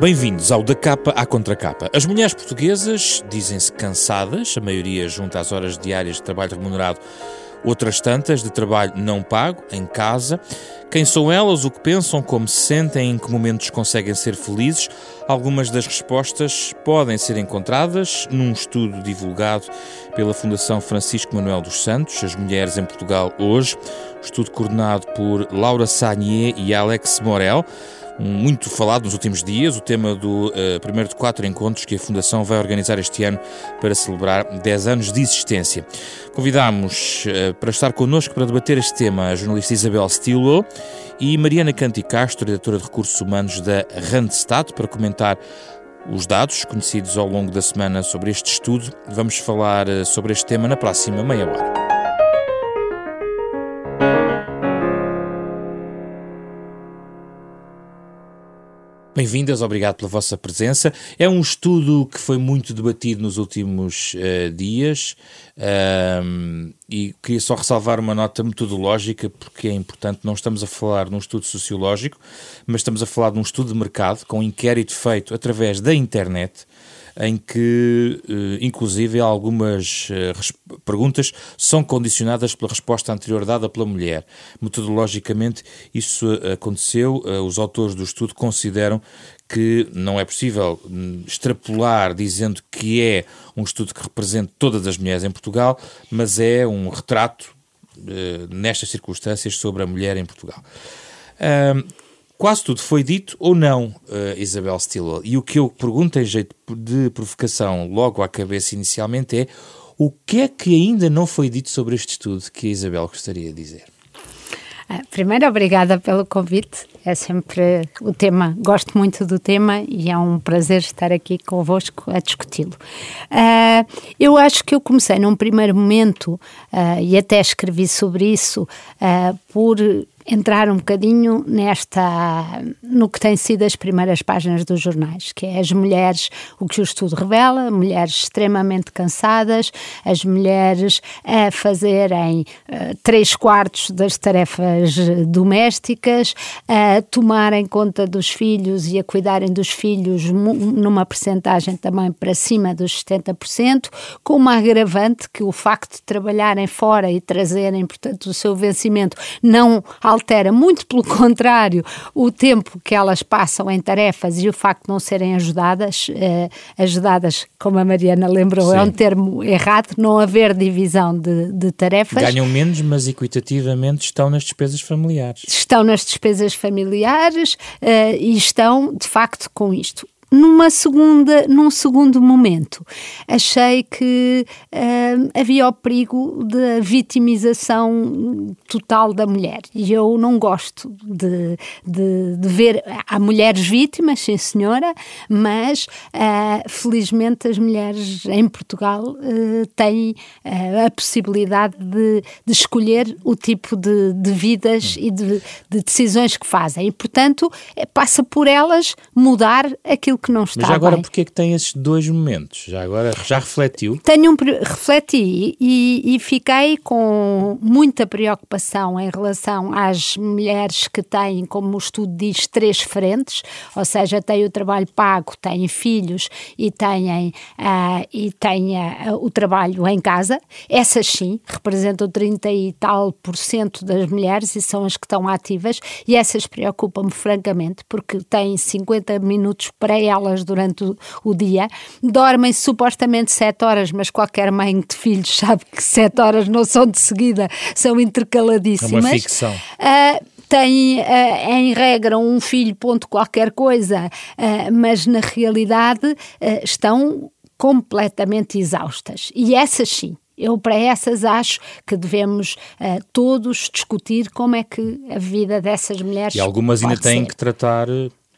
Bem-vindos ao Da Capa à Contracapa. As mulheres portuguesas dizem-se cansadas, a maioria junto às horas diárias de trabalho remunerado, outras tantas de trabalho não pago, em casa. Quem são elas, o que pensam, como se sentem, em que momentos conseguem ser felizes? Algumas das respostas podem ser encontradas num estudo divulgado pela Fundação Francisco Manuel dos Santos, As Mulheres em Portugal Hoje, estudo coordenado por Laura Sagnier e Alex Morel muito falado nos últimos dias, o tema do uh, primeiro de quatro encontros que a Fundação vai organizar este ano para celebrar 10 anos de existência. Convidamos uh, para estar connosco para debater este tema a jornalista Isabel Stilwell e Mariana Canti Castro, diretora de Recursos Humanos da Randstad, para comentar os dados conhecidos ao longo da semana sobre este estudo. Vamos falar uh, sobre este tema na próxima meia hora. Bem-vindas, obrigado pela vossa presença. É um estudo que foi muito debatido nos últimos uh, dias uh, e queria só ressalvar uma nota metodológica, porque é importante. Não estamos a falar num estudo sociológico, mas estamos a falar de um estudo de mercado com um inquérito feito através da internet em que, eh, inclusive, algumas eh, perguntas são condicionadas pela resposta anterior dada pela mulher. Metodologicamente, isso aconteceu. Eh, os autores do estudo consideram que não é possível hum, extrapolar dizendo que é um estudo que representa todas as mulheres em Portugal, mas é um retrato, nestas circunstâncias, sobre a mulher em Portugal. Quase tudo foi dito ou não, uh, Isabel Stilwell. E o que eu pergunto em jeito de provocação logo à cabeça inicialmente é o que é que ainda não foi dito sobre este estudo que a Isabel gostaria de dizer? Ah, primeiro, obrigada pelo convite. É sempre o tema, gosto muito do tema e é um prazer estar aqui convosco a discuti-lo. Uh, eu acho que eu comecei num primeiro momento, uh, e até escrevi sobre isso, uh, por entrar um bocadinho nesta no que tem sido as primeiras páginas dos jornais, que é as mulheres, o que o estudo revela, mulheres extremamente cansadas, as mulheres a fazerem uh, três quartos das tarefas domésticas, a tomarem conta dos filhos e a cuidarem dos filhos numa percentagem também para cima dos 70%, com uma agravante que o facto de trabalharem fora e trazerem, portanto, o seu vencimento não altera, muito pelo contrário, o tempo que elas passam em tarefas e o facto de não serem ajudadas, eh, ajudadas, como a Mariana lembrou, Sim. é um termo errado, não haver divisão de, de tarefas. Ganham menos, mas equitativamente estão nas despesas familiares. Estão nas despesas familiares eh, e estão, de facto, com isto numa segunda, num segundo momento, achei que uh, havia o perigo da vitimização total da mulher. E eu não gosto de, de, de ver. Há mulheres vítimas, sim senhora, mas uh, felizmente as mulheres em Portugal uh, têm a possibilidade de, de, escolher o tipo de, vidas e de decisões que fazem. E, portanto, passa por elas mudar aquilo que não está Mas já agora, bem. porquê é que tem esses dois momentos? Já agora, já refletiu? Tenho um, refleti e, e fiquei com muita preocupação em relação às mulheres que têm, como o estudo diz, três frentes, ou seja, têm o trabalho pago, têm filhos e têm, uh, e têm uh, o trabalho em casa. Essas sim representam 30 e tal por cento das mulheres e são as que estão ativas e essas preocupam-me francamente porque têm 50 minutos para elas durante o, o dia, dormem supostamente sete horas, mas qualquer mãe de filhos sabe que sete horas não são de seguida, são intercaladíssimas. É uma ficção. Uh, têm uh, em regra um filho, ponto qualquer coisa, uh, mas na realidade uh, estão completamente exaustas. E essas sim. Eu, para essas, acho que devemos todos discutir como é que a vida dessas mulheres. E algumas ainda têm ser. que tratar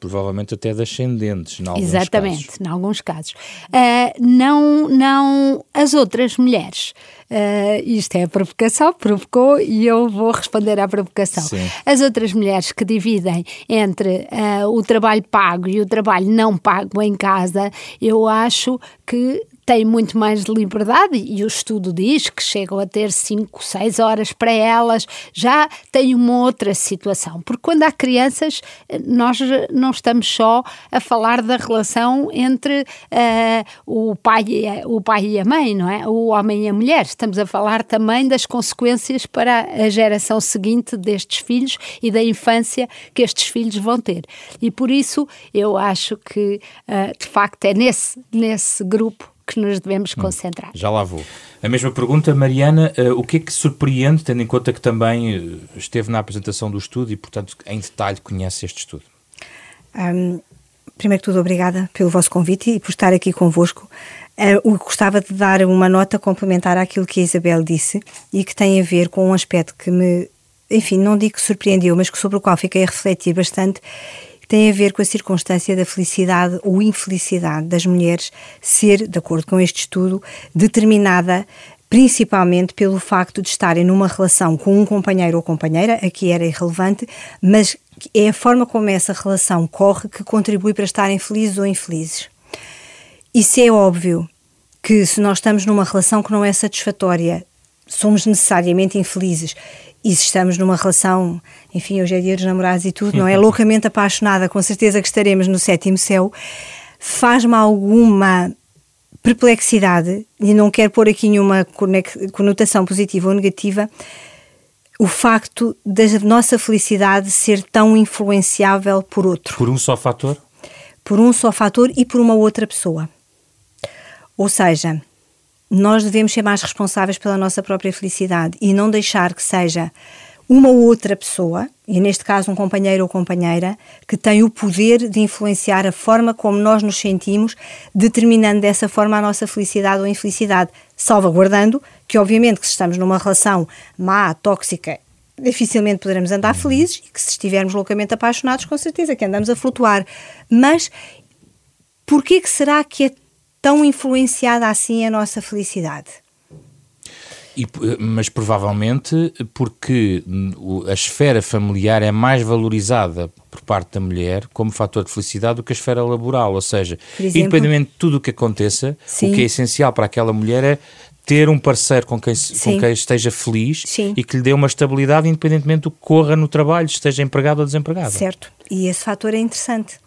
provavelmente até descendentes, em alguns Exatamente, casos. em alguns casos. Uh, não, não as outras mulheres. Uh, isto é a provocação, provocou e eu vou responder à provocação. Sim. As outras mulheres que dividem entre uh, o trabalho pago e o trabalho não pago em casa, eu acho que têm muito mais liberdade e o estudo diz que chegam a ter 5, 6 horas para elas, já tem uma outra situação. Porque quando há crianças, nós não estamos só a falar da relação entre uh, o, pai e a, o pai e a mãe, não é? O homem e a mulher. Estamos a falar também das consequências para a geração seguinte destes filhos e da infância que estes filhos vão ter. E por isso eu acho que, uh, de facto, é nesse, nesse grupo que nos devemos hum, concentrar. já lá vou. A mesma pergunta, Mariana, uh, o que é que surpreende, tendo em conta que também uh, esteve na apresentação do estudo e, portanto, em detalhe conhece este estudo? Um, primeiro que tudo, obrigada pelo vosso convite e por estar aqui convosco. Uh, gostava de dar uma nota complementar àquilo que a Isabel disse e que tem a ver com um aspecto que me, enfim, não digo que surpreendeu, mas que sobre o qual fiquei a refletir bastante tem a ver com a circunstância da felicidade ou infelicidade das mulheres ser, de acordo com este estudo, determinada principalmente pelo facto de estarem numa relação com um companheiro ou companheira, aqui era irrelevante, mas é a forma como essa relação corre que contribui para estarem felizes ou infelizes. Isso é óbvio que se nós estamos numa relação que não é satisfatória, somos necessariamente infelizes e se estamos numa relação, enfim, hoje é dia dos namorados e tudo, não é? Loucamente apaixonada, com certeza que estaremos no sétimo céu, faz-me alguma perplexidade, e não quero pôr aqui nenhuma conotação positiva ou negativa, o facto da nossa felicidade ser tão influenciável por outro. Por um só fator? Por um só fator e por uma outra pessoa. Ou seja, nós devemos ser mais responsáveis pela nossa própria felicidade e não deixar que seja uma ou outra pessoa, e neste caso um companheiro ou companheira, que tem o poder de influenciar a forma como nós nos sentimos, determinando dessa forma a nossa felicidade ou infelicidade, salvaguardando que, obviamente, que se estamos numa relação má, tóxica, dificilmente poderemos andar felizes e que se estivermos loucamente apaixonados, com certeza que andamos a flutuar. Mas porquê que será que é tão influenciada assim a nossa felicidade? E, mas provavelmente porque a esfera familiar é mais valorizada por parte da mulher como fator de felicidade do que a esfera laboral. Ou seja, exemplo, independentemente de tudo o que aconteça, sim. o que é essencial para aquela mulher é ter um parceiro com quem, com quem esteja feliz sim. e que lhe dê uma estabilidade independentemente do que corra no trabalho, esteja empregado ou desempregado. Certo. E esse fator é interessante.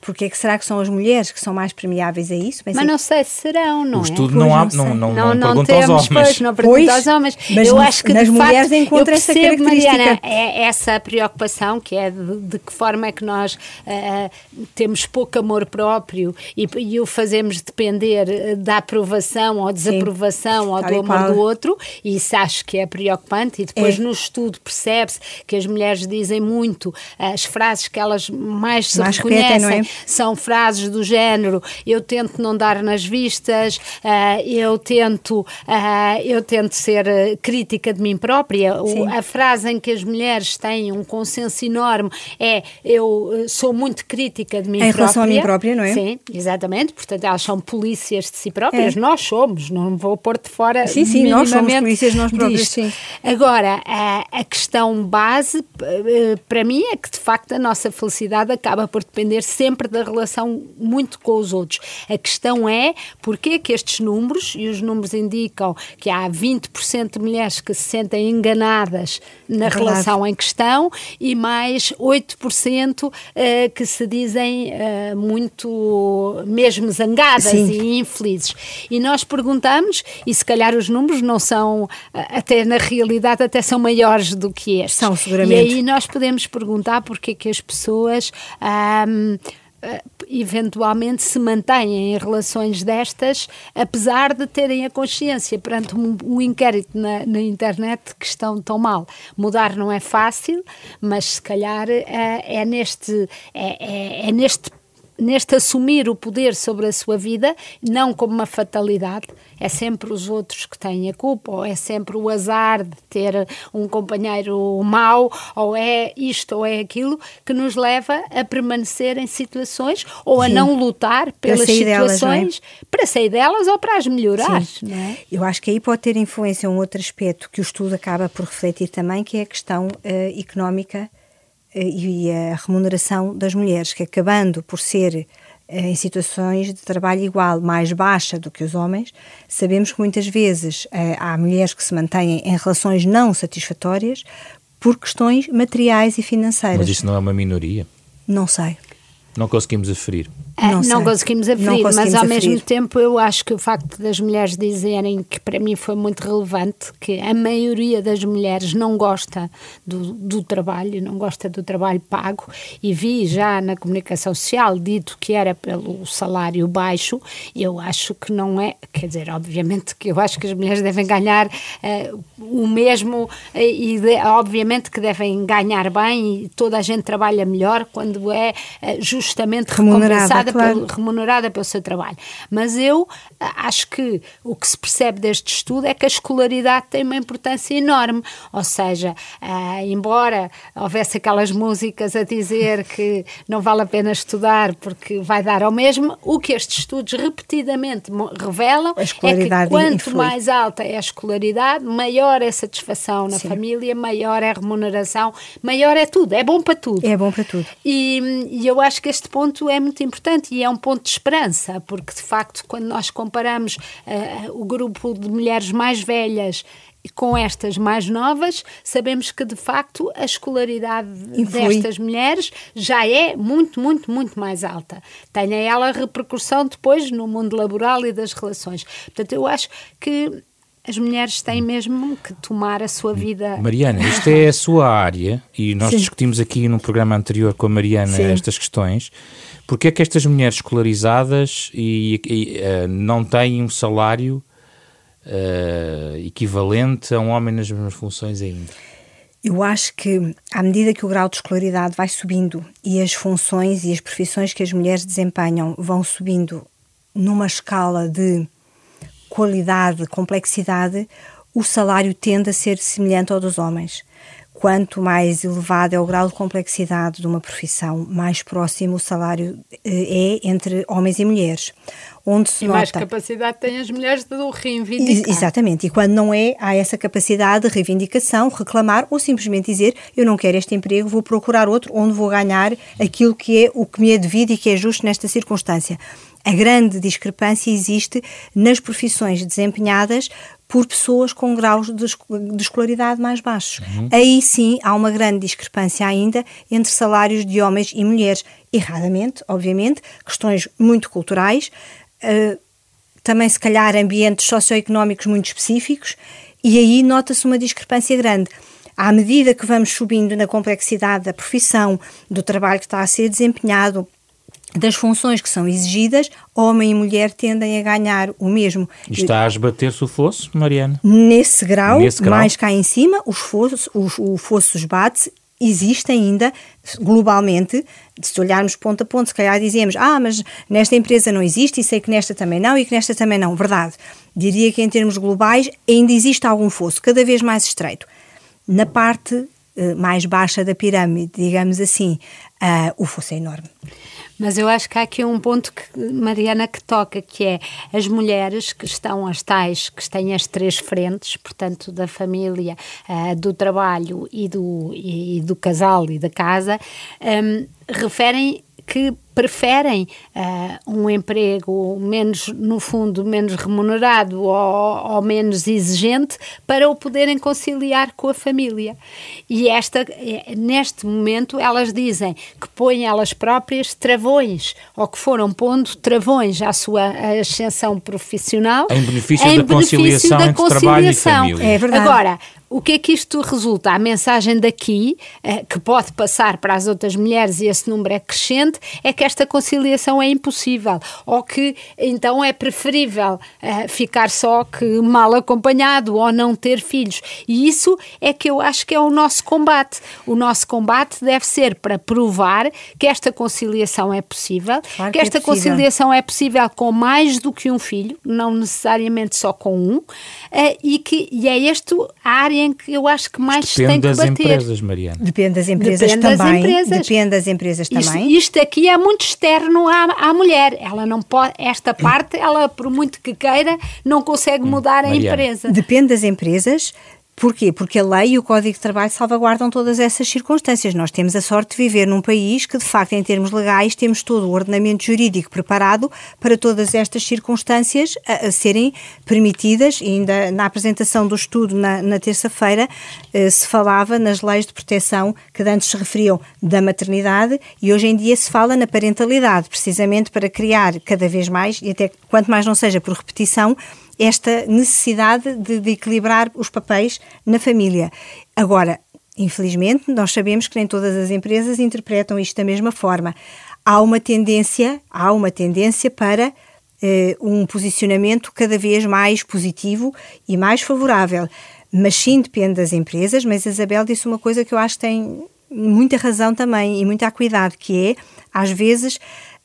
Porque é que será que são as mulheres que são mais permeáveis a isso? Pensei... Mas não sei se serão, não o é? estudo não, há, não, não, não, não, não temos, aos homens. Pois, não pergunta pois, aos homens. Mas eu acho que nas mulheres facto, encontra essa característica. Mariana, é essa preocupação que é de, de que forma é que nós uh, temos pouco amor próprio e, e, o fazemos depender eh, da aprovação ou desaprovação Sim, ou do amor do outro, e isso acho que é preocupante. E depois é. no estudo percebe-se que as mulheres dizem muito as frases que elas mais se mais reconhecem. São frases do género eu tento não dar nas vistas, uh, eu tento uh, eu tento ser eh, crítica de mim própria. A frase em que as mulheres têm um consenso enorme é eu sou muito crítica de mim em própria. Em relação a mim própria, não é? Sim, exatamente. Portanto, elas são polícias de si próprias. É. Nós somos, não vou pôr de fora. Sim, sim, nós somos polícias nós próprios. Sim. Agora, a, a questão base para mim é que de facto a nossa felicidade acaba por depender sempre da relação muito com os outros. A questão é porque é que estes números, e os números indicam que há 20% de mulheres que se sentem enganadas na é relação em questão e mais 8% uh, eh, que se dizem uh, muito mesmo zangadas Sim. e infelizes. E nós perguntamos, e se calhar os números não são, eh, até na realidade, até são maiores do que estes. São, seguramente. E aí nós podemos perguntar porque é que as pessoas. Um, eventualmente se mantêm em relações destas, apesar de terem a consciência perante um, um inquérito na, na, internet que estão tão mal. Mudar não é fácil, mas se calhar uh, é, neste, é, é, é neste neste assumir o poder sobre a sua vida, não como uma fatalidade, é sempre os outros que têm a culpa, ou é sempre o azar de ter um companheiro mau, ou é isto ou é aquilo, que nos leva a permanecer em situações ou Sim. a não lutar pelas situações delas, é? para sair delas ou para as melhorar. É? Eu acho que aí pode ter influência um outro aspecto que o estudo acaba por refletir também, que é a questão uh, económica e a remuneração das mulheres, que acabando por ser em situações de trabalho igual, mais baixa do que os homens, sabemos que muitas vezes há mulheres que se mantêm em relações não satisfatórias por questões materiais e financeiras. Mas isso não é uma minoria? Não sei. Não conseguimos aferir. É, não, não conseguimos aferir, não mas ao aferir. mesmo tempo eu acho que o facto das mulheres dizerem que para mim foi muito relevante, que a maioria das mulheres não gosta do, do trabalho, não gosta do trabalho pago, e vi já na comunicação social dito que era pelo salário baixo, eu acho que não é, quer dizer, obviamente que eu acho que as mulheres devem ganhar uh, o mesmo eh, e de, obviamente que devem ganhar bem e toda a gente trabalha melhor quando é uh, justamente recompensada remunerada, claro. pelo, remunerada pelo seu trabalho. Mas eu acho que o que se percebe deste estudo é que a escolaridade tem uma importância enorme. Ou seja, ah, embora houvesse aquelas músicas a dizer que não vale a pena estudar porque vai dar ao mesmo, o que estes estudos repetidamente revelam é que quanto influi. mais alta é a escolaridade, maior é a satisfação na Sim. família, maior é a remuneração, maior é tudo, é bom para tudo. É bom para tudo. E, e eu acho que este ponto é muito importante importante e é um ponto de esperança, porque de facto, quando nós comparamos uh, o grupo de mulheres mais velhas com estas mais novas, sabemos que de facto a escolaridade Influi. destas mulheres já é muito, muito, muito mais alta. Tem ela repercussão depois no mundo laboral e das relações. Portanto, eu acho que as mulheres têm mesmo que tomar a sua vida. Mariana, isto é a sua área e nós Sim. discutimos aqui no programa anterior com a Mariana Sim. estas questões. Porque é que estas mulheres escolarizadas e, e uh, não têm um salário uh, equivalente a um homem nas mesmas funções ainda? Eu acho que, à medida que o grau de escolaridade vai subindo e as funções e as profissões que as mulheres desempenham vão subindo numa escala de qualidade, complexidade, o salário tende a ser semelhante ao dos homens quanto mais elevado é o grau de complexidade de uma profissão, mais próximo o salário eh, é entre homens e mulheres. Onde se e nota... mais capacidade têm as mulheres de reivindicar. Exatamente, e quando não é, há essa capacidade de reivindicação, reclamar ou simplesmente dizer eu não quero este emprego, vou procurar outro onde vou ganhar aquilo que é o que me é devido e que é justo nesta circunstância. A grande discrepância existe nas profissões desempenhadas por pessoas com graus de, de escolaridade mais baixos. Uhum. Aí sim há uma grande discrepância ainda entre salários de homens e mulheres. Erradamente, obviamente, questões muito culturais, uh, também se calhar ambientes socioeconómicos muito específicos, e aí nota-se uma discrepância grande. À medida que vamos subindo na complexidade da profissão, do trabalho que está a ser desempenhado, das funções que são exigidas, homem e mulher tendem a ganhar o mesmo. está a esbater-se o fosso, Mariana? Nesse grau, Nesse grau, mais cá em cima, os fossos, os, o fosso esbate existe ainda globalmente, se olharmos ponto a ponto, se calhar dizemos, ah, mas nesta empresa não existe e sei que nesta também não e que nesta também não. Verdade. Diria que em termos globais ainda existe algum fosso, cada vez mais estreito. Na parte eh, mais baixa da pirâmide, digamos assim, uh, o fosso é enorme. Mas eu acho que há aqui um ponto que Mariana que toca, que é as mulheres que estão as tais, que têm as três frentes, portanto, da família, uh, do trabalho e do, e, do casal e da casa, um, referem que preferem uh, um emprego menos, no fundo, menos remunerado ou, ou, menos exigente para o poderem conciliar com a família. E esta, eh, neste momento elas dizem que põem elas próprias travões ou que foram pondo travões à sua ascensão profissional em benefício, em da, benefício conciliação da conciliação entre trabalho e família. É verdade. Agora, o que é que isto resulta? A mensagem daqui, eh, que pode passar para as outras mulheres e esse número é crescente, é que esta conciliação é impossível ou que então é preferível eh, ficar só que mal acompanhado ou não ter filhos. E isso é que eu acho que é o nosso combate. O nosso combate deve ser para provar que esta conciliação é possível, claro que, que, é esta é conciliação é possível com mais do que um filho, não necessariamente só com um, eh, e que e é este a área em que eu acho que mais Depende tem que das bater. empresas, Mariana. Depende das empresas Depende também. Das empresas. Depende das empresas isto, também. Isto aqui é muito externo à, à mulher. Ela não pode, esta parte, ela por muito que queira, não consegue hum, mudar a empresa. Depende das empresas. Porquê? Porque a lei e o Código de Trabalho salvaguardam todas essas circunstâncias. Nós temos a sorte de viver num país que, de facto, em termos legais, temos todo o ordenamento jurídico preparado para todas estas circunstâncias a, a serem permitidas. E ainda na apresentação do estudo, na, na terça-feira, eh, se falava nas leis de proteção que antes se referiam da maternidade e hoje em dia se fala na parentalidade, precisamente para criar cada vez mais, e até quanto mais não seja por repetição, esta necessidade de, de equilibrar os papéis na família. Agora, infelizmente, nós sabemos que nem todas as empresas interpretam isto da mesma forma. Há uma tendência, há uma tendência para eh, um posicionamento cada vez mais positivo e mais favorável. Mas sim depende das empresas, mas a Isabel disse uma coisa que eu acho que tem muita razão também e muita acuidade, que é, às vezes,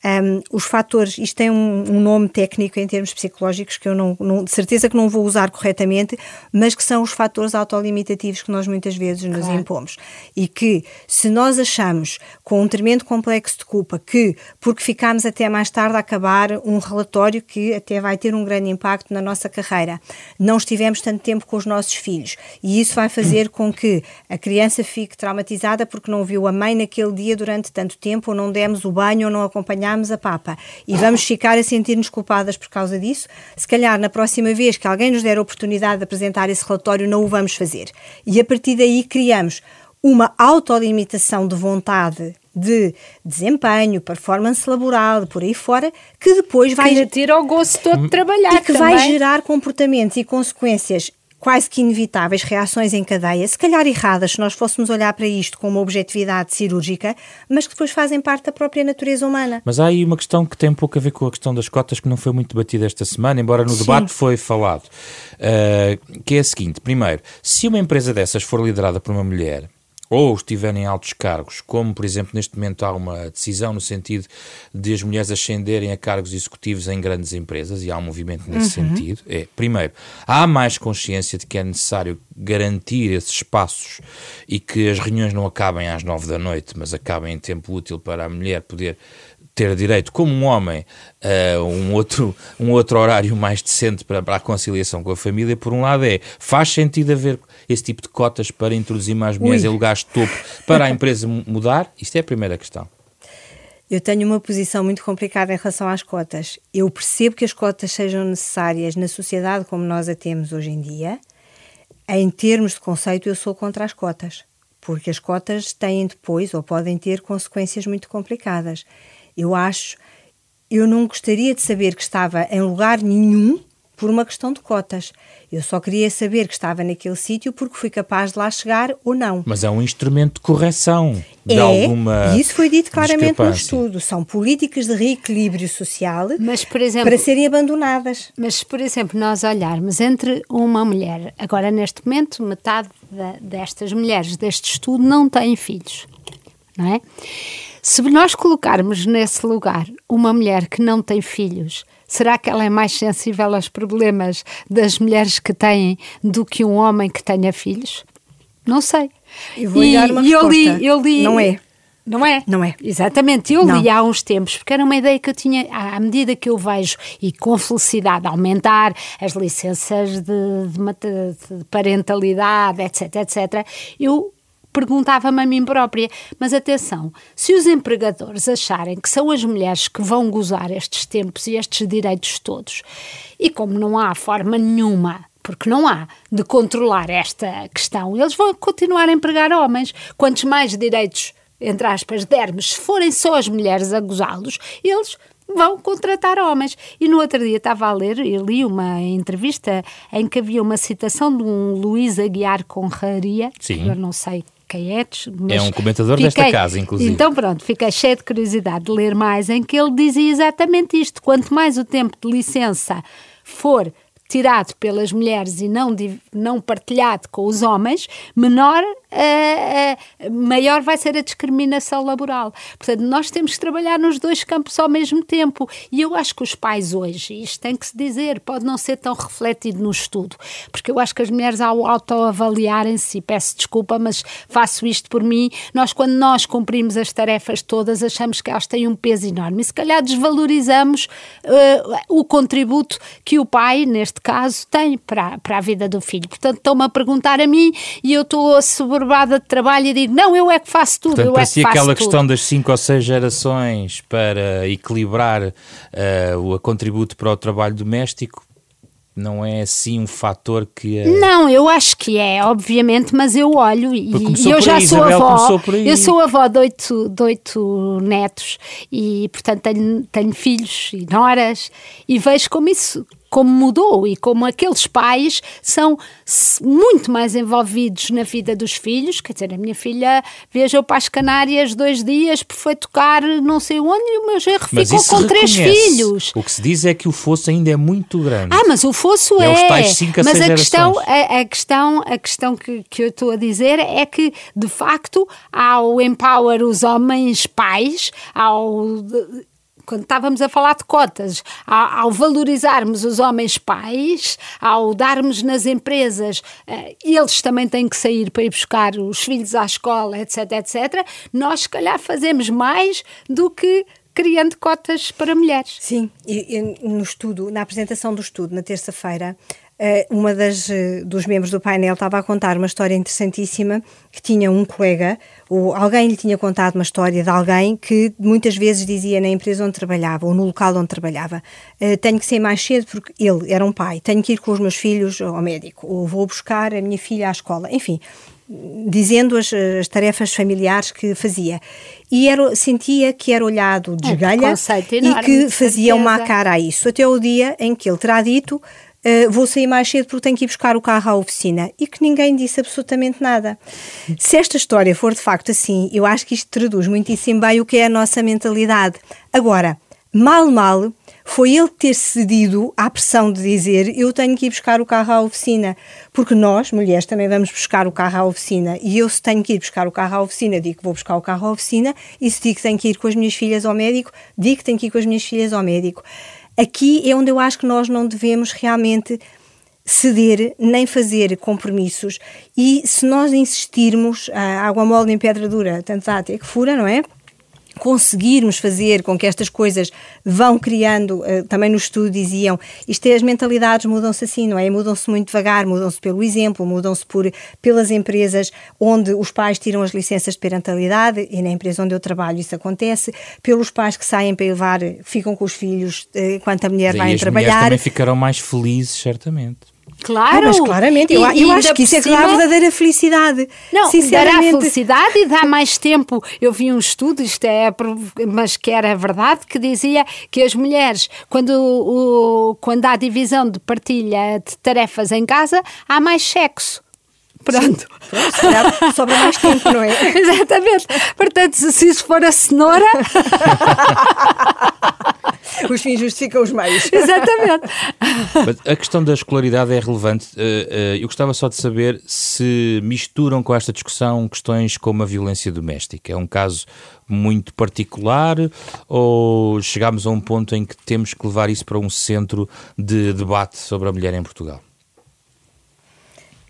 um, os fatores, isto tem um, um, nome técnico em termos psicológicos que eu não, não, de certeza que não vou usar corretamente, mas que são os fatores autolimitativos que nós muitas vezes nos claro. impomos. E que, se nós achamos, com um tremendo complexo de culpa, que porque ficámos até mais tarde a acabar um relatório que até vai ter um grande impacto na nossa carreira, não estivemos tanto tempo com os nossos filhos, e isso vai fazer com que a criança fique traumatizada porque não viu a mãe naquele dia durante tanto tempo, ou não demos o banho, ou não acompanhámos a papa e vamos ficar a sentir-nos culpadas por causa disso, se calhar na próxima vez que alguém nos der a oportunidade de apresentar esse relatório, não o vamos fazer. E a partir daí criamos uma autolimitação de vontade de desempenho, performance laboral, por aí fora, que depois vai. Que tira o gosto todo de trabalhar. E que também. vai gerar comportamentos e consequências quase que inevitáveis reações em cadeia, se calhar erradas, se nós fôssemos olhar para isto com uma objetividade cirúrgica, mas que depois fazem parte da própria natureza humana. Mas há aí uma questão que tem um pouco a ver com a questão das cotas, que não foi muito debatida esta semana, embora no Sim. debate foi falado, uh, que é a seguinte: primeiro, se uma empresa dessas for liderada por uma mulher, ou estiverem em altos cargos, como por exemplo neste momento há uma decisão no sentido de as mulheres ascenderem a cargos executivos em grandes empresas, e há um movimento nesse uhum. sentido, é, primeiro, há mais consciência de que é necessário garantir esses espaços e que as reuniões não acabem às nove da noite, mas acabem em tempo útil para a mulher poder ter direito, como um homem, a um outro, um outro horário mais decente para, para a conciliação com a família, por um lado é, faz sentido haver esse tipo de cotas para introduzir mais mulheres Ui. em lugares de topo para a empresa mudar? Isto é a primeira questão. Eu tenho uma posição muito complicada em relação às cotas. Eu percebo que as cotas sejam necessárias na sociedade como nós a temos hoje em dia. Em termos de conceito, eu sou contra as cotas, porque as cotas têm depois ou podem ter consequências muito complicadas. Eu acho, eu não gostaria de saber que estava em lugar nenhum por uma questão de cotas. Eu só queria saber que estava naquele sítio porque fui capaz de lá chegar ou não. Mas é um instrumento de correção de é, alguma. E isso foi dito claramente no estudo. São políticas de reequilíbrio social mas, por exemplo, para serem abandonadas. Mas, por exemplo, nós olharmos entre uma mulher, agora neste momento, metade da, destas mulheres deste estudo não têm filhos, não é? Se nós colocarmos nesse lugar uma mulher que não tem filhos, será que ela é mais sensível aos problemas das mulheres que têm do que um homem que tenha filhos? Não sei. Eu vou e, dar uma eu li, eu li, Não é. Não é? Não é. Exatamente. Eu não. li há uns tempos, porque era uma ideia que eu tinha, à medida que eu vejo, e com felicidade, aumentar as licenças de, de, de parentalidade, etc, etc, eu perguntava-me a mim própria: mas atenção, se os empregadores acharem que são as mulheres que vão gozar estes tempos e estes direitos todos, e como não há forma nenhuma porque não há, de controlar esta questão. Eles vão continuar a empregar homens. Quantos mais direitos, entre aspas, dermos, se forem só as mulheres a gozá-los, eles vão contratar homens. E no outro dia estava a ler e li uma entrevista em que havia uma citação de um Luís Aguiar Conraria, Sim. eu não sei é. é um comentador fiquei, desta casa, inclusive. Então, pronto, fiquei cheio de curiosidade de ler mais, em que ele dizia exatamente isto: quanto mais o tempo de licença for tirado pelas mulheres e não, não partilhado com os homens, menor uh, uh, maior vai ser a discriminação laboral. Portanto, nós temos que trabalhar nos dois campos ao mesmo tempo. E eu acho que os pais hoje, isto tem que se dizer, pode não ser tão refletido no estudo, porque eu acho que as mulheres, ao autoavaliarem-se, peço desculpa, mas faço isto por mim, nós, quando nós cumprimos as tarefas todas, achamos que elas têm um peso enorme. E se calhar desvalorizamos uh, o contributo que o pai, neste caso, tem para, para a vida do filho. Portanto, estão-me a perguntar a mim e eu estou de trabalho e digo: não, eu é que faço tudo. Portanto, eu é que faço aquela tudo. questão das cinco ou seis gerações para equilibrar uh, o contributo para o trabalho doméstico não é assim um fator que. É... Não, eu acho que é, obviamente, mas eu olho e, e eu já aí, sou Isabel, avó. Eu sou avó de oito, de oito netos e, portanto, tenho, tenho filhos e noras e vejo como isso como mudou e como aqueles pais são muito mais envolvidos na vida dos filhos. Quer dizer, a minha filha viajou para as Canárias dois dias, foi tocar não sei onde e o meu genro ficou com três filhos. O que se diz é que o fosso ainda é muito grande. Ah, mas o fosso é. é. Tais cinco a mas a questão, a, a, questão, a questão que, que eu estou a dizer é que, de facto, ao empower os homens pais, ao quando estávamos a falar de cotas, ao, valorizarmos os homens pais, ao darmos nas empresas, uh, eles também têm que sair para ir buscar os filhos à escola, etc, etc, nós se calhar fazemos mais do que criando cotas para mulheres. Sim, e, e no estudo, na apresentação do estudo, na terça-feira, uma das uh, dos membros do painel estava a contar uma história interessantíssima que tinha um colega ou alguém lhe tinha contado uma história de alguém que muitas vezes dizia na empresa onde trabalhava ou no local onde trabalhava uh, tenho que sair mais cedo porque ele era um pai tenho que ir com os meus filhos ao médico ou vou buscar a minha filha à escola enfim dizendo as, as, tarefas familiares que fazia. E era, sentia que era olhado de é, e que fazia uma cara a isso. Até o dia em que ele terá dito Uh, vou sair mais cedo porque tenho que ir buscar o carro à oficina e que ninguém disse absolutamente nada. Se esta história for de facto assim, eu acho que isto traduz muitíssimo bem o que é a nossa mentalidade. Agora, mal, mal, foi ele ter cedido à pressão de dizer eu tenho que ir buscar o carro à oficina, porque nós, mulheres, também vamos buscar o carro à oficina e eu se tenho que ir buscar o carro à oficina, digo que vou buscar o carro à oficina e se digo que tenho que ir com as minhas filhas ao médico, digo que tenho que ir com as minhas filhas ao médico. Aqui é onde eu acho que nós não devemos realmente ceder nem fazer compromissos e se nós insistirmos, a água mole em pedra dura, tanto dá até que fura, não é? Conseguirmos fazer com que estas coisas vão criando, uh, também no estudo diziam, isto é, as mentalidades mudam-se assim, não é? Mudam-se muito devagar, mudam-se pelo exemplo, mudam-se por, pelas empresas onde os pais tiram as licenças de parentalidade, e na empresa onde eu trabalho isso acontece, pelos pais que saem para levar, ficam com os filhos uh, enquanto a mulher vai trabalhar. As mulheres também ficarão mais felizes, certamente. Claro, ah, mas claramente, e, eu, eu acho que isso é que dá a verdadeira felicidade. Não, dará felicidade e dá mais tempo. Eu vi um estudo, isto é, mas que era verdade, que dizia que as mulheres, quando, o, quando há divisão de partilha de tarefas em casa, há mais sexo. Pronto. Pronto sobra mais tempo, não é? Exatamente. Portanto, se isso for a cenoura. os fins justificam os meios. Exatamente. Mas a questão da escolaridade é relevante. Eh, eh, eu gostava só de saber se misturam com esta discussão questões como a violência doméstica. É um caso muito particular ou chegamos a um ponto em que temos que levar isso para um centro de debate sobre a mulher em Portugal?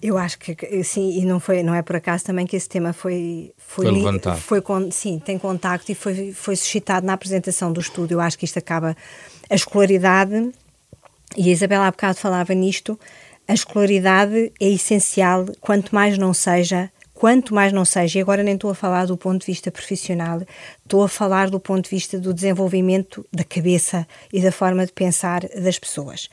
Eu acho que sim, e não foi, não é por acaso também que esse tema foi foi, foi levantado. Foi, sim, tem contacto e foi foi suscitado na apresentação do estudo. Eu acho que isto acaba a escolaridade e a Isabela há bocado falava nisto. A escolaridade é essencial, quanto mais não seja, quanto mais não seja, e agora nem estou a falar do ponto de vista profissional, estou a falar do ponto de vista do desenvolvimento da cabeça e da forma de pensar das pessoas.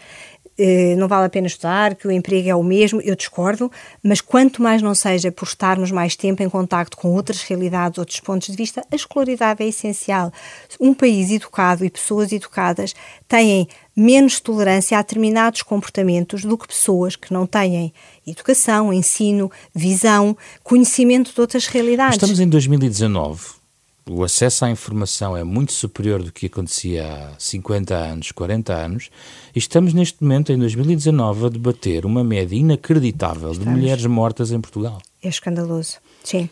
Eh, não vale a pena estudar, que o emprego é o mesmo, eu discordo, mas quanto mais não seja por estarmos mais tempo em contacto com outras realidades, outros pontos de vista, a escolaridade é essencial. Um país educado e pessoas educadas têm menos tolerância a determinados comportamentos do que pessoas que não têm educação, ensino, visão, conhecimento de outras realidades. Estamos em 2019 o acesso à informação é muito superior do que acontecia há 50 anos, 40 anos, e estamos neste momento, em 2019, a debater uma média inacreditável estamos. de mulheres mortas em Portugal. É escandaloso. Sim.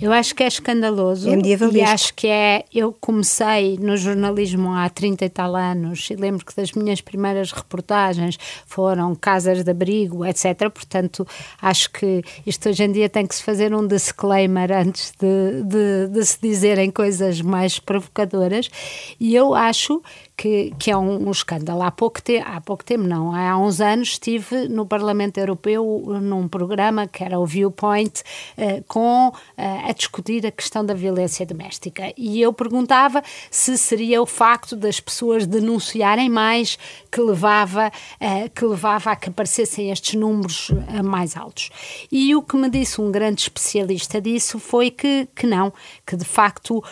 Eu acho que é escandaloso. É medievalesco. E acho que é. Eu comecei no jornalismo há 30 e tal anos e lembro que das minhas primeiras reportagens foram casas de abrigo, etc. Portanto, acho que isto hoje em dia tem que se fazer um disclaimer antes de, de, de se dizerem coisas mais provocadoras. E eu acho que, que é um, um, escândalo. Há pouco, te, há pouco tempo, não, há uns anos estive no Parlamento Europeu num programa que era o Viewpoint, uh, com, uh, a discutir a questão da violência doméstica. E eu perguntava se seria o facto das pessoas denunciarem mais que levava, uh, que, levava a que aparecessem estes números mais altos. E o que me disse um grande especialista disso foi que, que não, que de facto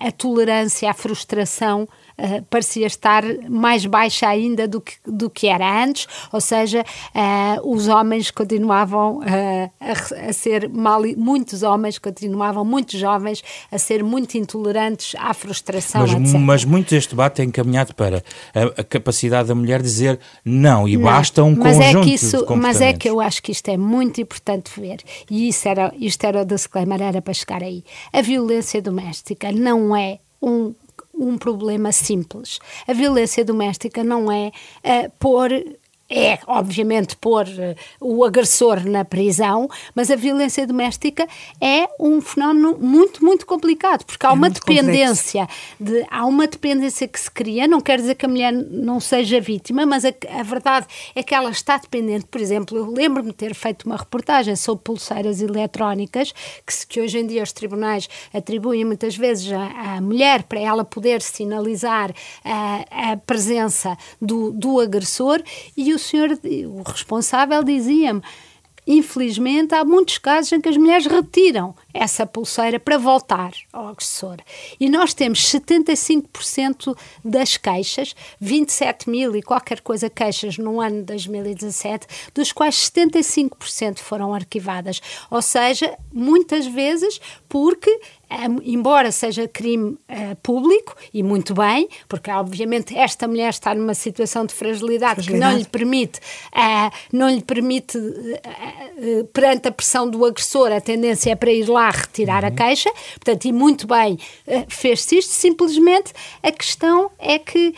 a tolerância à frustração uh, parecia estar mais baixa ainda do que, do que era antes, ou seja, uh, os homens continuavam uh, a, a, ser mal, muitos homens continuavam, muito jovens, a ser muito intolerantes à frustração, mas, etc. Mas muito deste debate é encaminhado para a, a capacidade da mulher dizer não, e não, basta um mas conjunto é que isso, de Mas é que eu acho que isto é muito importante ver, e isso era, isto era o disclaimer, era para chegar aí. A violência doméstica não é um um problema simples. A violência doméstica não é uh, pôr é, obviamente, pôr uh, o agressor na prisão, mas a violência doméstica é um fenómeno muito, muito complicado, porque há é uma dependência, de, há uma dependência que se cria, não quer dizer que a mulher não seja vítima, mas a, a verdade é que ela está dependente. Por exemplo, eu lembro-me de ter feito uma reportagem sobre pulseiras eletrónicas, que, que hoje em dia os tribunais atribuem muitas vezes à, à mulher para ela poder sinalizar a, a presença do, do agressor, e o senhor, o responsável, dizia-me: infelizmente, há muitos casos em que as mulheres retiram essa pulseira para voltar ao agressor. E nós temos 75% das queixas, 27 mil e qualquer coisa queixas no ano de 2017, dos quais 75% foram arquivadas. Ou seja, muitas vezes porque embora seja crime uh, público, e muito bem, porque obviamente esta mulher está numa situação de fragilidade, fragilidade. que não lhe permite, uh, não lhe permite uh, perante a pressão do agressor, a tendência é para ir lá retirar uhum. a queixa, portanto, e muito bem fez-se isto, simplesmente a questão é que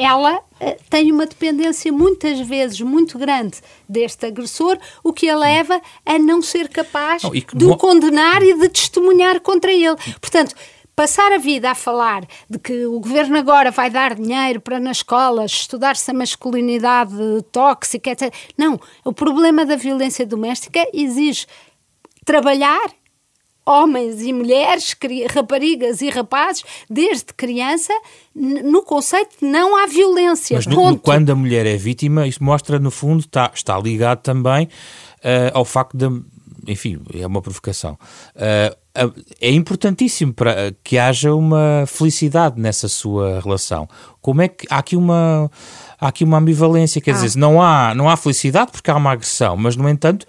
ela uh, tem uma dependência muitas vezes muito grande deste agressor, o que a leva a não ser capaz não, de o condenar e de testemunhar contra ele. Portanto, passar a vida a falar de que o governo agora vai dar dinheiro para nas escolas estudar-se a masculinidade tóxica, etc. Não, o problema da violência doméstica exige trabalhar homens e mulheres, raparigas e rapazes, desde criança, no conceito de não há violência. Mas no, quando a mulher é vítima, isso mostra, no fundo, está, está ligado também uh, ao facto de. Enfim, é uma provocação. Uh, é importantíssimo para que haja uma felicidade nessa sua relação. Como é que há aqui uma há aqui uma ambivalência, quer ah. dizer, não há não há felicidade porque há uma agressão, mas no entanto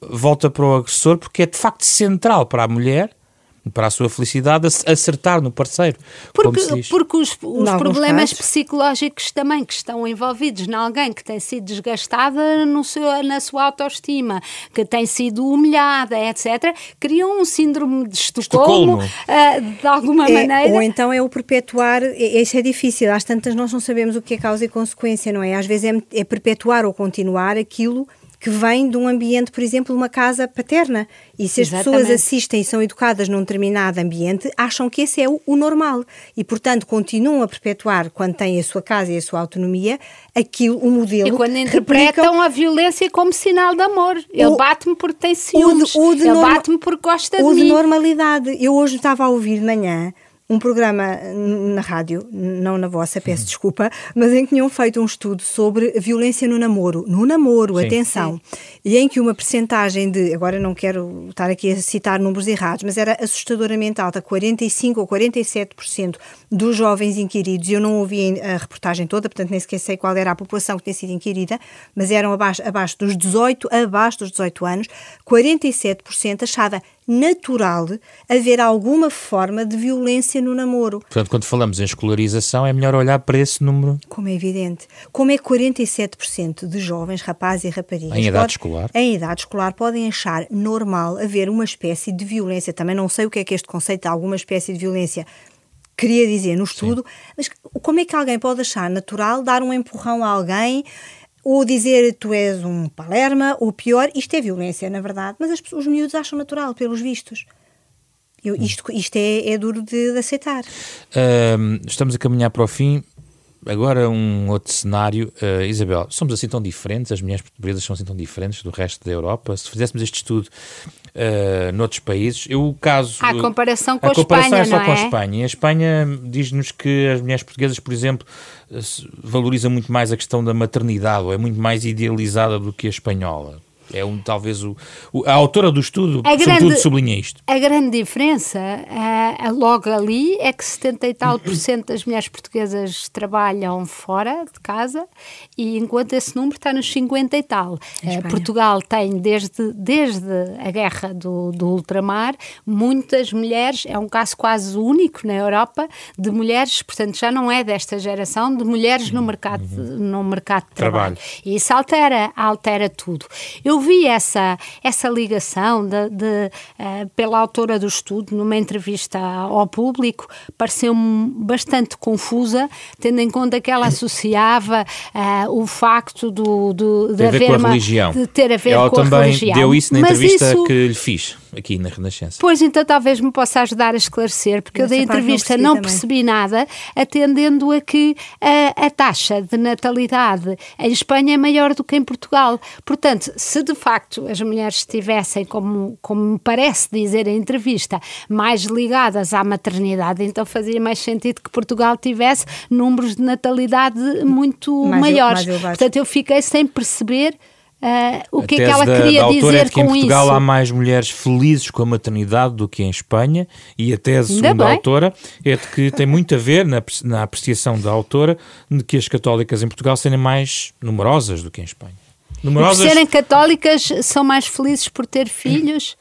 volta para o agressor porque é de facto central para a mulher para a sua felicidade, acertar no parceiro. Porque, porque os, os problemas casos. psicológicos também que estão envolvidos em alguém que tem sido desgastada no seu, na sua autoestima, que tem sido humilhada, etc., criam um síndrome de Estocolmo, Estocolmo. Uh, de alguma é, maneira. Ou então é o perpetuar, isso é difícil, às tantas nós não sabemos o que é causa e consequência, não é? Às vezes é, é perpetuar ou continuar aquilo que vem de um ambiente, por exemplo, uma casa paterna. E se as Exatamente. pessoas assistem e são educadas num determinado ambiente, acham que esse é o, o, normal. E, portanto, continuam a perpetuar, quando têm a sua casa e a sua autonomia, aquilo, o modelo. E quando interpretam a violência como sinal de amor. Ele bate-me porque tem ciúmes. O de, o de Ele bate-me porque gosta de mim. O de normalidade. Eu hoje estava a ouvir de manhã um programa na rádio, não na vossa, peço uhum. desculpa, mas em que tinham feito um estudo sobre violência no namoro. No namoro, Sim. atenção. Sim. E em que uma percentagem de, agora não quero estar aqui a citar números errados, mas era assustadoramente alta, 45 ou 47% dos jovens inquiridos, eu não ouvi a reportagem toda, portanto nem sequer sei qual era a população que tinha sido inquirida, mas eram abaixo, abaixo dos 18, abaixo dos 18 anos, 47% achava natural haver alguma forma de violência no namoro. Portanto, quando falamos em escolarização, é melhor olhar para esse número. Como é evidente. Como é que 47% de jovens, rapazes e raparigas... Em idade pode, escolar. Em idade escolar podem achar normal haver uma espécie de violência. Também não sei o que é que este conceito de alguma espécie de violência queria dizer no estudo, Sim. mas como é que alguém pode achar natural dar um empurrão a alguém ou dizer tu és um palerma, ou pior, isto é violência, na verdade, mas as, os miúdos acham natural, pelos vistos. Eu, isto isto é, é duro de, de aceitar. Estamos a caminhar para o fim. Agora um outro cenário. Uh, Isabel, somos assim tão diferentes, as mulheres portuguesas são assim tão diferentes do resto da Europa. Se fizéssemos este estudo uh, noutros países, eu o caso... A comparação com a, a comparação Espanha, é só com é? a Espanha. A Espanha diz-nos que as mulheres portuguesas, por exemplo, valoriza muito mais a questão da maternidade, ou é muito mais idealizada do que a espanhola. É um, talvez o, o, a autora do estudo, a sobretudo, grande, sublinha isto. A grande diferença, uh, logo ali, é que 70 e tal por cento das mulheres portuguesas trabalham fora de casa, e enquanto esse número está nos 50 e tal. Uh, Portugal tem, desde, desde a guerra do, do ultramar, muitas mulheres, é um caso quase único na Europa, de mulheres, portanto já não é desta geração, de mulheres no mercado, uhum. no mercado de trabalho. trabalho. E isso altera, altera tudo. Eu eu vi essa, essa ligação de, de uh, pela autora do estudo numa entrevista ao público, pareceu-me bastante confusa, tendo em conta que ela associava uh, o facto do, do, de, haver uma, religião. de ter a ver ela com a religião. Ela também deu isso na entrevista isso... que lhe fiz aqui na Renascença. Pois, então talvez me possa ajudar a esclarecer, porque Nessa eu da entrevista não percebi, não percebi nada, atendendo a que a, a, taxa de natalidade em Espanha é maior do que em Portugal. Portanto, se de facto as mulheres estivessem, como, como me parece dizer a entrevista, mais ligadas à maternidade, então fazia mais sentido que Portugal tivesse números de natalidade muito mais maiores. Eu, Portanto, eu fiquei sem perceber Uh, o que é que ela da, queria da dizer é que com em Portugal isso? há mais mulheres felizes com a maternidade do que em Espanha e a tese, segundo a autora, é de que tem muito a ver, na, na apreciação da autora, de que as católicas em Portugal serem mais numerosas do que em Espanha. Numerosas... por serem católicas, são mais felizes por ter filhos?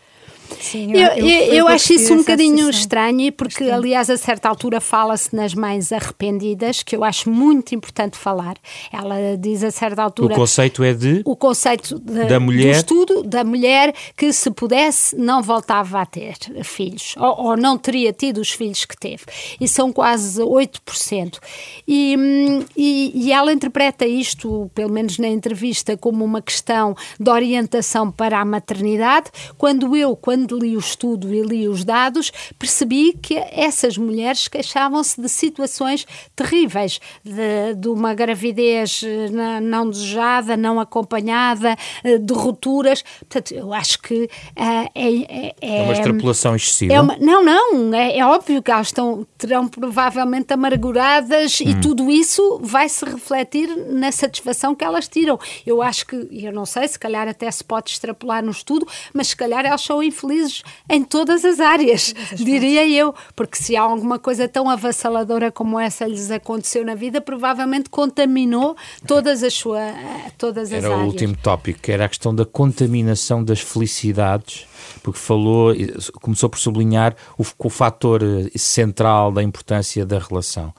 Sim, eu, eu, eu, eu acho isso um bocadinho estranho, porque, Bastante. aliás, a certa altura fala-se nas mães arrependidas, que eu acho muito importante falar. Ela diz a certa altura. O conceito é de. O conceito de, da mulher. Do estudo da mulher que, se pudesse, não voltava a ter filhos, ou, ou não teria tido os filhos que teve. E são quase 8%. E, e, e ela interpreta isto, pelo menos na entrevista, como uma questão de orientação para a maternidade, quando eu, quando quando li o estudo e li os dados, percebi que essas mulheres queixavam-se de situações terríveis, de, de uma gravidez eh, não desejada, não acompanhada, eh, de rupturas. Portanto, eu acho que uh, é, é, é, uma extrapolação excessiva. É uma, não, não, é, é, óbvio que elas estão, terão provavelmente amarguradas hum. e tudo isso vai se refletir na satisfação que elas tiram. Eu acho que, eu não sei, se calhar até se pode extrapolar no estudo, mas se calhar elas são infelizes felizes em todas as áreas, diria eu, porque se há alguma coisa tão avassaladora como essa lhes aconteceu na vida, provavelmente contaminou todas as suas todas as era áreas. o último tópico, que era a questão da contaminação das felicidades, porque falou, começou por sublinhar o, o fator central da importância da relação.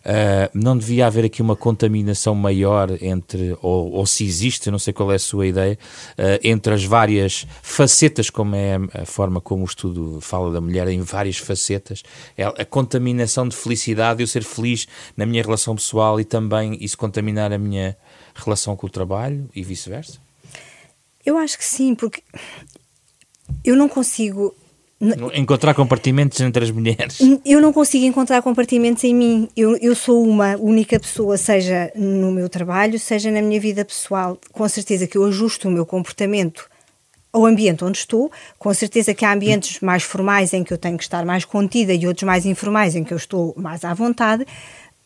Uh, não devia haver aqui uma contaminação maior entre, ou, ou se existe, não sei qual é a sua ideia, uh, entre as várias facetas, como é a forma como o estudo fala da mulher, em várias facetas, é a contaminação de felicidade, eu ser feliz na minha relação pessoal e também isso contaminar a minha relação com o trabalho e vice-versa? Eu acho que sim, porque eu não consigo Encontrar compartimentos entre as mulheres. Eu não consigo encontrar compartimentos em mim. Eu, eu sou uma única pessoa, seja no meu trabalho, seja na minha vida pessoal. Com certeza que eu ajusto o meu comportamento ao ambiente onde estou. Com certeza que há ambientes mais formais em que eu tenho que estar mais contida e outros mais informais em que eu estou mais à vontade.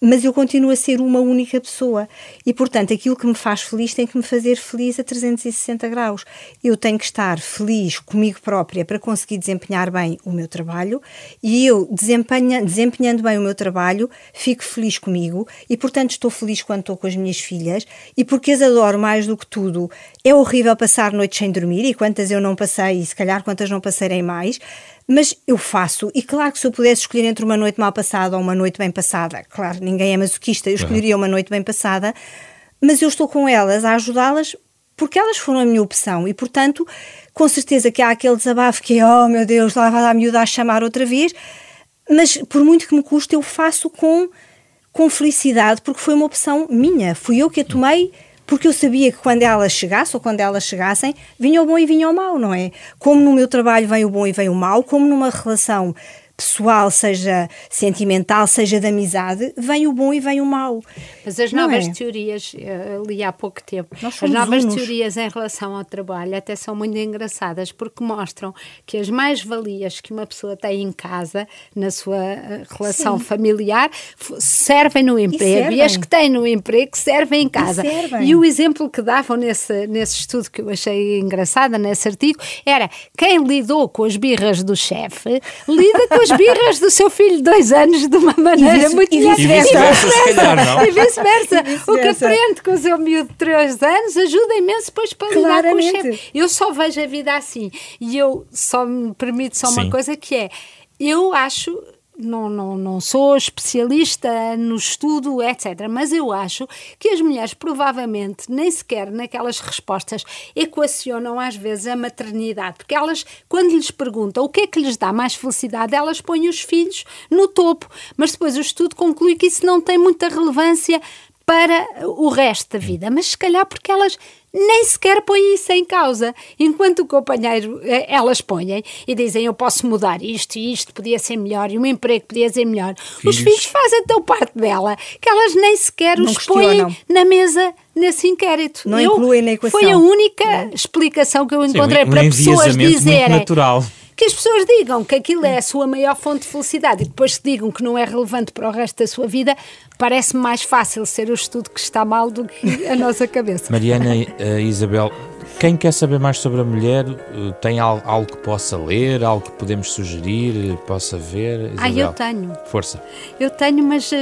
Mas eu continuo a ser uma única pessoa. E, portanto, aquilo que me faz feliz tem que me fazer feliz a 360 graus. Eu tenho que estar feliz comigo própria para conseguir desempenhar bem o meu trabalho e eu, desempenha, desempenhando bem o meu trabalho, fico feliz comigo e, portanto, estou feliz quando estou com as minhas filhas e porque as adoro mais do que tudo. É horrível passar noites sem dormir e quantas eu não passei e se calhar quantas não passarei mais, mas eu faço, e claro que se eu pudesse escolher entre uma noite mal passada ou uma noite bem passada, claro, ninguém é masoquista, eu escolheria uma noite bem passada, mas eu estou com elas a ajudá-las porque elas foram a minha opção e, portanto, com certeza que há aquele desabafo que é, oh meu Deus, lá vai a miúda a chamar outra vez, mas por muito que me custe, eu faço com, com felicidade porque foi uma opção minha, fui eu que a tomei porque eu sabia que quando ela chegasse ou quando elas chegassem, vinha o bom e vinha o mau, não é? Como no meu trabalho vem o bom e vem o mau, como numa relação pessoal, seja sentimental, seja de amizade, vem o bom e vem o mau. Mas as novas é? teorias, eh, li há pouco tempo, as novas unos. teorias em relação ao trabalho até são muito engraçadas porque mostram que as mais-valias que uma pessoa tem em casa, na sua eh, relação Sim. familiar, servem no emprego e, servem. e, as que têm no emprego servem em casa. E, e o exemplo que davam nesse, nesse estudo que eu achei engraçado, nesse artigo, era quem lidou com as birras do chefe, lida com as birras do seu filho de dois anos de uma maneira e muito vice-versa. E vice-versa. Vice o que aprende com o seu miúdo de três anos ajuda imenso depois para lidar com o chefe. Eu só vejo a vida assim. E eu só me permito só Sim. uma coisa que é, eu acho não, não, não sou especialista no estudo, etc. Mas eu acho que as mulheres provavelmente nem sequer naquelas respostas equacionam às vezes a maternidade, porque elas, quando lhes perguntam o que é que lhes dá mais felicidade, elas põem os filhos no topo. Mas depois o estudo conclui que isso não tem muita relevância para o resto da vida. Mas se calhar porque elas nem sequer põem isso em causa. Enquanto o companheiro, eh, elas põem e dizem eu posso mudar isto e isto podia ser melhor e o meu emprego podia ser melhor. Filhos. Os filhos fazem tão parte dela que elas nem sequer não os põem na mesa nesse inquérito. Não eu, incluem na equação. Foi a única não. explicação que eu encontrei Sim, um, para pessoas dizerem. Natural que as pessoas digam que aquilo é a sua maior fonte de felicidade e depois digam que não é relevante para o resto da sua vida, parece-me mais fácil ser o estudo que está mal do que a nossa cabeça. Mariana uh, Isabel, quem quer saber mais sobre a mulher, eh, tem algo, que possa ler, algo que podemos sugerir, eh, possa ver? Isabel? Ah, eu tenho. Força. Eu tenho, mas uh,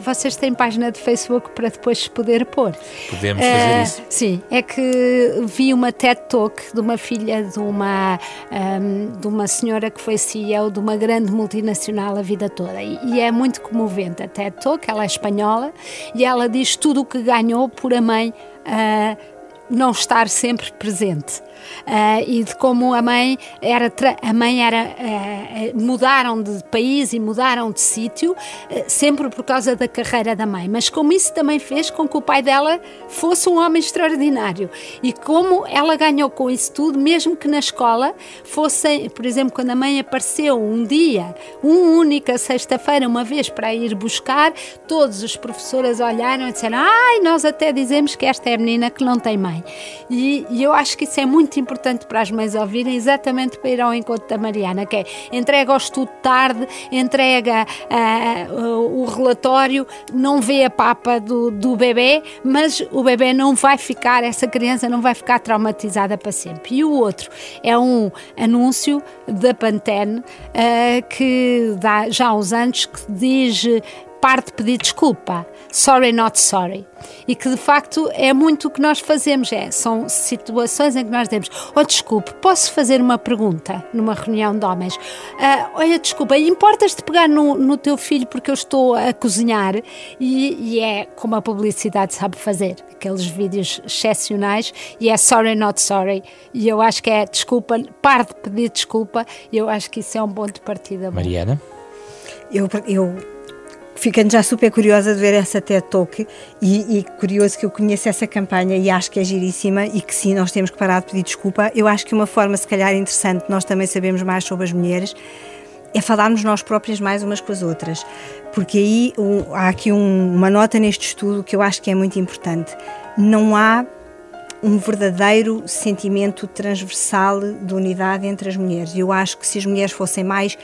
vocês têm página de Facebook para depois poder pôr. Podemos fazer uh, isso. Sim, é que vi uma TED Talk de uma filha de uma, um, ehm, de uma senhora que foi CEO de uma grande multinacional a vida toda. E, e é muito comovente a TED Talk, ela é espanhola, e ela diz tudo o que ganhou por a mãe. Uh, não estar sempre presente uh, e de como a mãe era a mãe era uh, mudaram de país e mudaram de sítio uh, sempre por causa da carreira da mãe. Mas como isso também fez com que o pai dela fosse um homem extraordinário. E como ela ganhou com isso tudo mesmo que na escola fossem por exemplo quando a mãe apareceu um dia uma única sexta-feira uma vez para ir buscar todos os professores olharam e disseram ai nós até dizemos que esta é a menina que não tem mãe. E, e eu acho que isso é muito importante para as mães ouvirem, exatamente para ir ao encontro da Mariana, que é entrega o estudo tarde, entrega uh, o relatório, não vê a papa do, do bebê, mas o bebê não vai ficar, essa criança não vai ficar traumatizada para sempre. E o outro é um anúncio da Pantene uh, que dá já há uns anos que diz parte de pedir desculpa. Sorry, not sorry. E que de facto é muito o que nós fazemos. É, são situações em que nós dizemos: Oh, desculpe, posso fazer uma pergunta numa reunião de homens? Uh, olha, desculpa, importas de pegar no, no teu filho porque eu estou a cozinhar? E, e é como a publicidade sabe fazer aqueles vídeos excepcionais e é sorry, not sorry. E eu acho que é desculpa, pare de pedir desculpa. E eu acho que isso é um ponto de partida. Mariana? Eu, eu ficando já super curiosa de ver essa TED Talk e, e, curioso que eu conheça essa campanha e acho que é giríssima e que sim, nós temos que parar de pedir desculpa. Eu acho que uma forma, se calhar, interessante, nós também sabemos mais sobre as mulheres, é falarmos nós próprias mais umas com as outras. Porque aí um, há aqui um, uma nota neste estudo que eu acho que é muito importante. Não há um verdadeiro sentimento transversal de unidade entre as mulheres. Eu acho que se as mulheres fossem mais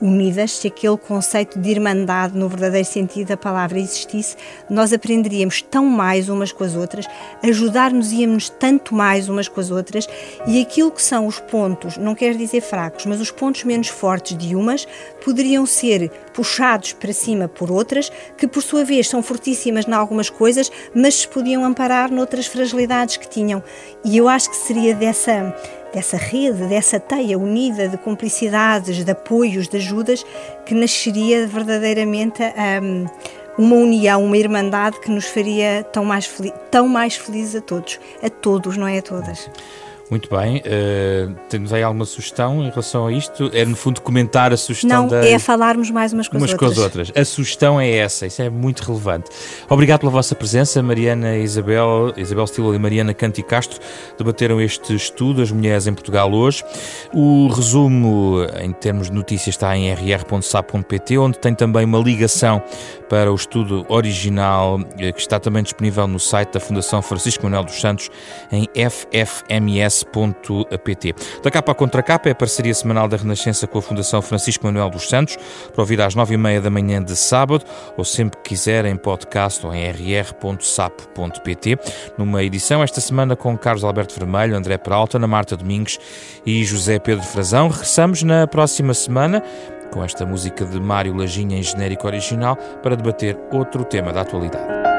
unidas, se aquele conceito de irmandade, no verdadeiro sentido da palavra, existisse, nós aprenderíamos tão mais umas com as outras, ajudar-nos-íamos tanto mais umas com as outras, e aquilo que são os pontos, não quero dizer fracos, mas os pontos menos fortes de umas, poderiam ser puxados para cima por outras, que por sua vez são fortíssimas em algumas coisas, mas se podiam amparar noutras fragilidades que tinham. E eu acho que seria dessa dessa rede, dessa teia unida de cumplicidades, de apoios, de ajudas, que nasceria verdadeiramente um, uma união, uma irmandade que nos faria tão mais, tão mais felizes a todos. A todos, não é a todas. Muito bem. Uh, temos aí alguma sugestão em relação a isto? É, no fundo, comentar a sugestão Não, da... é falarmos mais umas com, umas as com as outras. A sugestão é essa, isso é muito relevante. Obrigado pela vossa presença, Mariana Isabel, Isabel Stilo e Mariana Canti Castro, debateram este estudo, As Mulheres em Portugal hoje. O resumo, em termos de notícias, está em rr.sap.pt, onde tem também uma ligação para o estudo original, eh, que está também disponível no site da Fundação Francisco Manuel dos Santos, em ffms renascença.pt. Da capa à contra capa é a parceria semanal da Renascença com a Fundação Francisco Manuel dos Santos, para ouvir às nove e meia da manhã de sábado, ou sempre que quiser em podcast ou em rr.sapo.pt. Numa edição esta semana com Carlos Alberto Vermelho, André Peralta, Ana Marta Domingos e José Pedro Frazão. Regressamos na próxima semana com esta música de Mário Lajinha em genérico original para debater outro tema da atualidade.